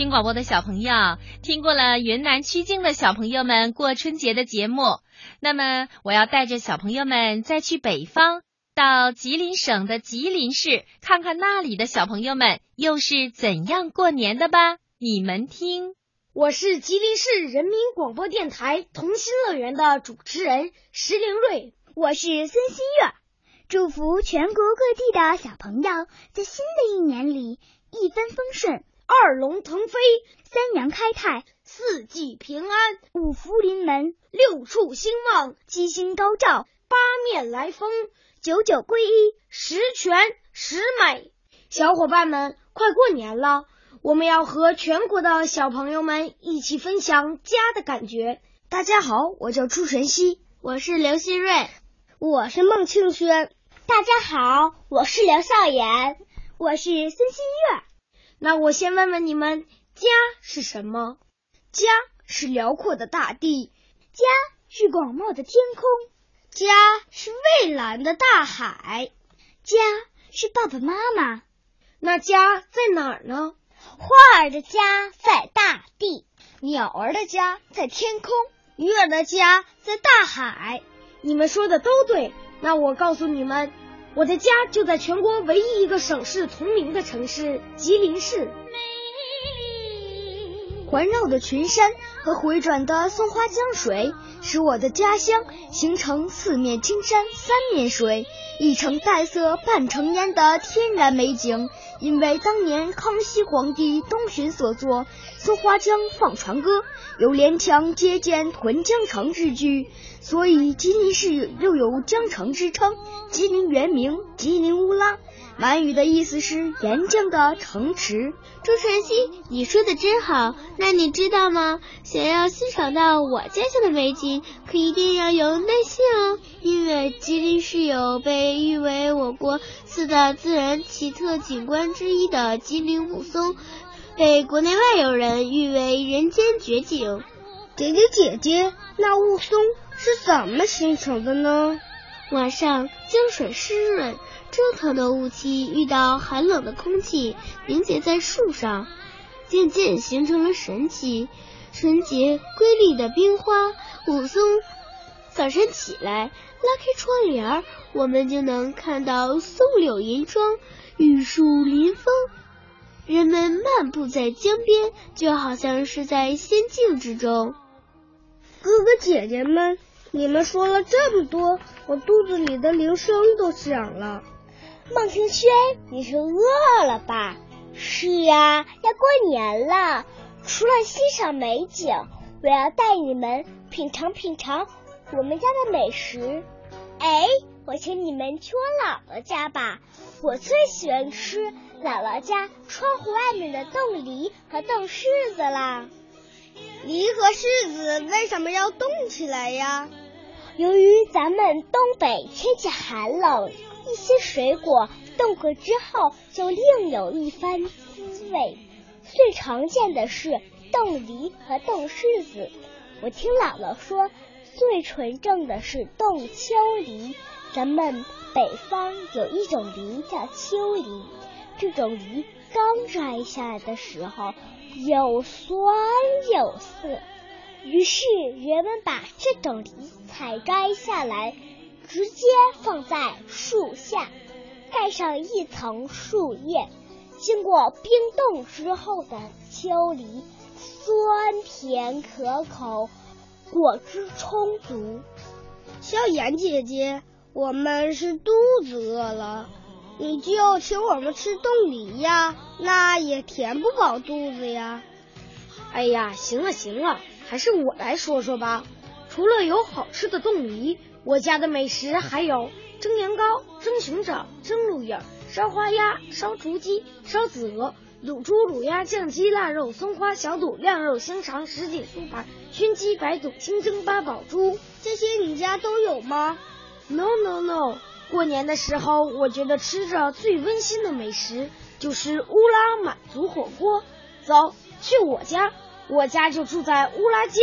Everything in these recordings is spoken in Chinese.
听广播的小朋友，听过了云南曲靖的小朋友们过春节的节目，那么我要带着小朋友们再去北方，到吉林省的吉林市，看看那里的小朋友们又是怎样过年的吧。你们听，我是吉林市人民广播电台童心乐园的主持人石凌瑞，我是孙新月，祝福全国各地的小朋友在新的一年里一帆风顺。二龙腾飞，三阳开泰，四季平安，五福临门，六畜兴旺，七星高照，八面来风，九九归一，十全十美。小伙伴们，快过年了，我们要和全国的小朋友们一起分享家的感觉。大家好，我叫朱晨曦，我是刘新瑞，我是孟庆轩。大家好，我是刘笑言，我是孙新月。那我先问问你们，家是什么？家是辽阔的大地，家是广袤的天空，家是蔚蓝的大海，家是爸爸妈妈。那家在哪儿呢？花儿的家在大地，鸟儿的家在天空，鱼儿的家在大海。你们说的都对。那我告诉你们。我的家就在全国唯一一个省市同名的城市吉林市。环绕的群山和回转的松花江水，使我的家乡形成四面青山三面水，一城黛色半城烟的天然美景。因为当年康熙皇帝东巡所作《松花江放船歌》有“连江接见屯江城”之句，所以吉林市又有江城之称。吉林原名吉林乌拉，满语的意思是沿江的城池。朱晨曦，你说的真好。那你知道吗？想要欣赏到我家乡的美景，可一定要有耐心哦。因为吉林市有被誉为我国四大自然奇特景观之一的吉林雾凇，被国内外友人誉为人间绝景。姐姐姐姐，那雾凇是怎么形成的呢？晚上江水湿润。蒸腾的雾气遇到寒冷的空气，凝结在树上，渐渐形成了神奇、纯洁、瑰丽的冰花。雾凇早晨起来，拉开窗帘，我们就能看到松柳银装，玉树临风。人们漫步在江边，就好像是在仙境之中。哥哥姐姐们，你们说了这么多，我肚子里的铃声都响了。孟庭轩，你是饿了吧？是呀，要过年了。除了欣赏美景，我要带你们品尝品尝我们家的美食。哎，我请你们去我姥姥家吧，我最喜欢吃姥姥家窗户外面的冻梨和冻柿子啦。梨和柿子为什么要冻起来呀？由于咱们东北天气寒冷。一些水果冻过之后就另有一番滋味，最常见的是冻梨和冻柿子。我听姥姥说，最纯正的是冻秋梨。咱们北方有一种梨叫秋梨，这种梨刚摘下来的时候有酸有涩，于是人们把这种梨采摘下来。直接放在树下，盖上一层树叶，经过冰冻之后的秋梨，酸甜可口，果汁充足。笑颜姐姐，我们是肚子饿了，你就请我们吃冻梨呀，那也填不饱肚子呀。哎呀，行了行了，还是我来说说吧。除了有好吃的冻梨。我家的美食还有蒸年糕、蒸熊掌、蒸鹿眼、烧花鸭、烧雏鸡、烧子鹅、卤猪、卤鸭、酱鸡、腊肉、松花小肚、晾肉、香肠、什锦酥盘、熏鸡、白肚、清蒸八宝猪，这些你家都有吗？No No No！过年的时候，我觉得吃着最温馨的美食就是乌拉满族火锅。走去我家，我家就住在乌拉街，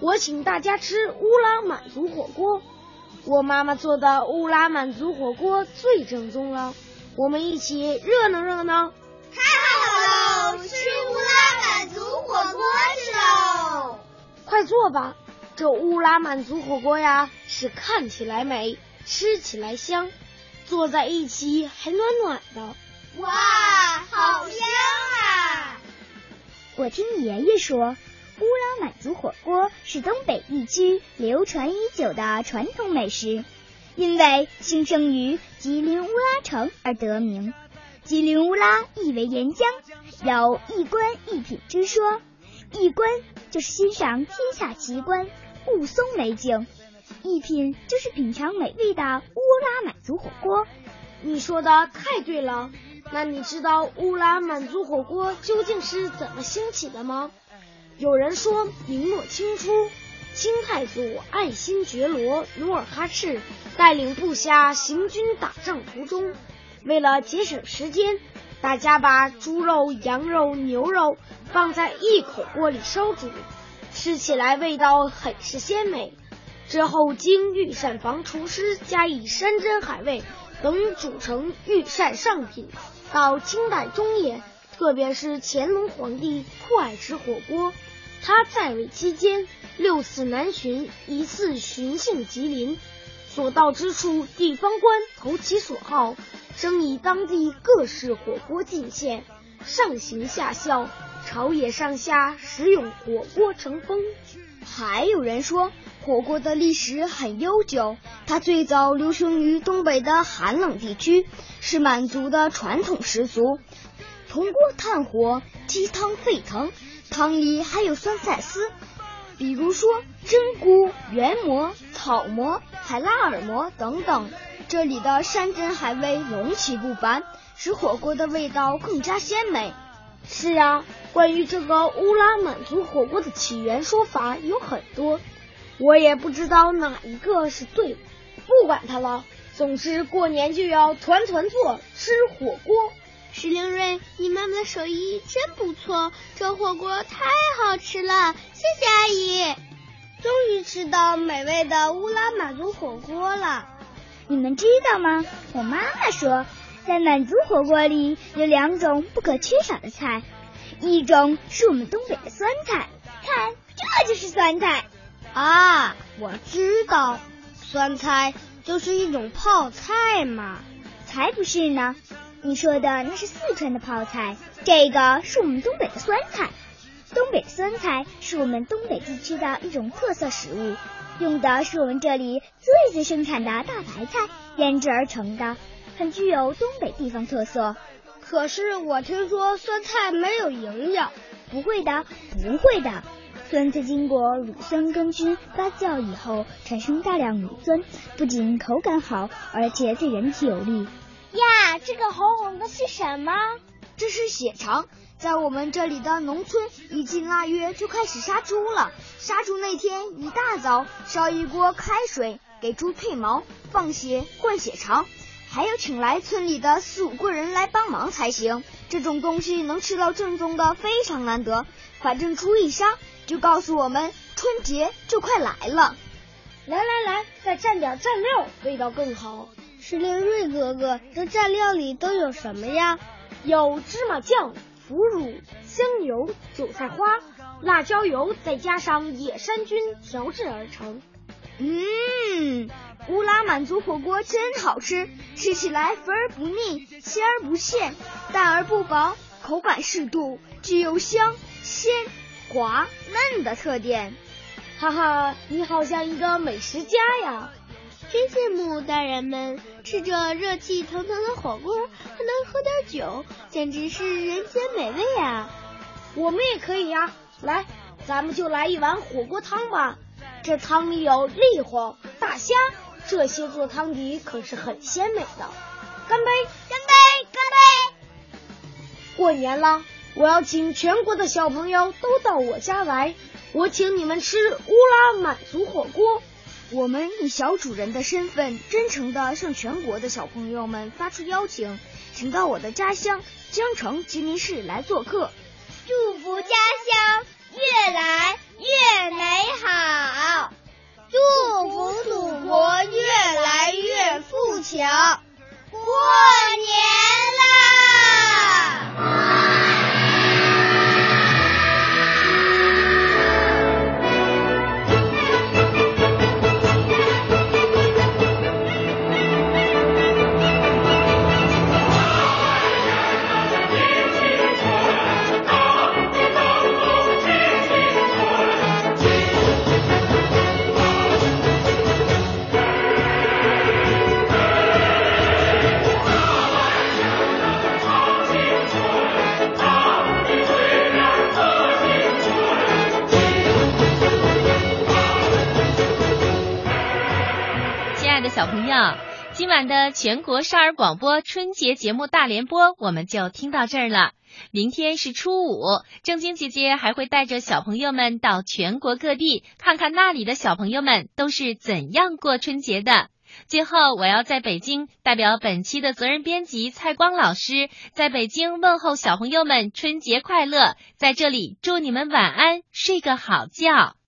我请大家吃乌拉满族火锅。我妈妈做的乌拉满族火锅最正宗了，我们一起热闹热闹。太好了，吃乌拉满族火锅去喽快坐吧。这乌拉满族火锅呀，是看起来美，吃起来香，坐在一起还暖暖的。哇，好香啊！我听爷爷说，乌拉满族火锅是东北地区流传已久的传统美食，因为兴盛于吉林乌拉城而得名。吉林乌拉意为沿江，有一观一品之说，一观就是欣赏天下奇观。雾凇美景，一品就是品尝美味的乌拉满族火锅。你说的太对了。那你知道乌拉满族火锅究竟是怎么兴起的吗？有人说，明末清初，清太祖爱新觉罗努尔哈赤带领部下行军打仗途中，为了节省时间，大家把猪肉、羊肉、牛肉放在一口锅里烧煮。吃起来味道很是鲜美，之后经御膳房厨师加以山珍海味等煮成御膳上品。到清代中叶，特别是乾隆皇帝酷爱吃火锅，他在位期间六次南巡，一次巡幸吉林，所到之处地方官投其所好，生以当地各式火锅进献，上行下效。朝野上下食用火锅成风，还有人说火锅的历史很悠久，它最早流行于东北的寒冷地区，是满族的传统食俗。铜锅炭火，鸡汤沸腾，汤里还有酸菜丝，比如说真菇、圆蘑、草蘑、海拉尔蘑等等。这里的山珍海味龙奇不凡，使火锅的味道更加鲜美。是啊。关于这个乌拉满族火锅的起源说法有很多，我也不知道哪一个是对。不管它了，总之过年就要团团坐吃火锅。石灵瑞，你妈妈的手艺真不错，这火锅太好吃了，谢谢阿姨。终于吃到美味的乌拉满族火锅了。你们知道吗？我妈妈说，在满族火锅里有两种不可缺少的菜。一种是我们东北的酸菜，看，这就是酸菜啊！我知道，酸菜就是一种泡菜嘛，才不是呢！你说的那是四川的泡菜，这个是我们东北的酸菜。东北酸菜是我们东北地区的一种特色食物，用的是我们这里最最生产的大白菜腌制而成的，很具有东北地方特色。可是我听说酸菜没有营养，不会的，不会的。酸菜经过乳酸根菌发酵以后，产生大量乳酸，不仅口感好，而且对人体有利。呀，这个红红的是什么？这是血肠。在我们这里的农村，一进腊月就开始杀猪了。杀猪那天一大早，烧一锅开水，给猪褪毛、放血、灌血肠。还要请来村里的四五个人来帮忙才行。这种东西能吃到正宗的非常难得。反正猪一杀，就告诉我们春节就快来了。来来来，再蘸点蘸料，味道更好。石林瑞哥哥，这蘸料里都有什么呀？有芝麻酱、腐乳、香油、韭菜花、辣椒油，再加上野山菌调制而成。嗯，乌拉满族火锅真好吃，吃起来肥而不腻，鲜而不咸，淡而不薄，口感适度，具有香、鲜、滑、嫩的特点。哈哈，你好像一个美食家呀！真羡慕大人们吃着热气腾腾的火锅，还能喝点酒，简直是人间美味啊！我们也可以呀，来，咱们就来一碗火锅汤吧。这汤里有栗黄、大虾，这些做汤底可是很鲜美的。干杯！干杯！干杯！过年了，我要请全国的小朋友都到我家来，我请你们吃乌拉满族火锅。我们以小主人的身份，真诚的向全国的小朋友们发出邀请，请到我的家乡江城吉林市来做客，祝福家乡越来。越美好，祝福祖国越来越富强。过年啦！今晚的全国少儿广播春节节目大联播我们就听到这儿了。明天是初五，正晶姐姐还会带着小朋友们到全国各地看看那里的小朋友们都是怎样过春节的。最后，我要在北京代表本期的责任编辑蔡光老师，在北京问候小朋友们春节快乐，在这里祝你们晚安，睡个好觉。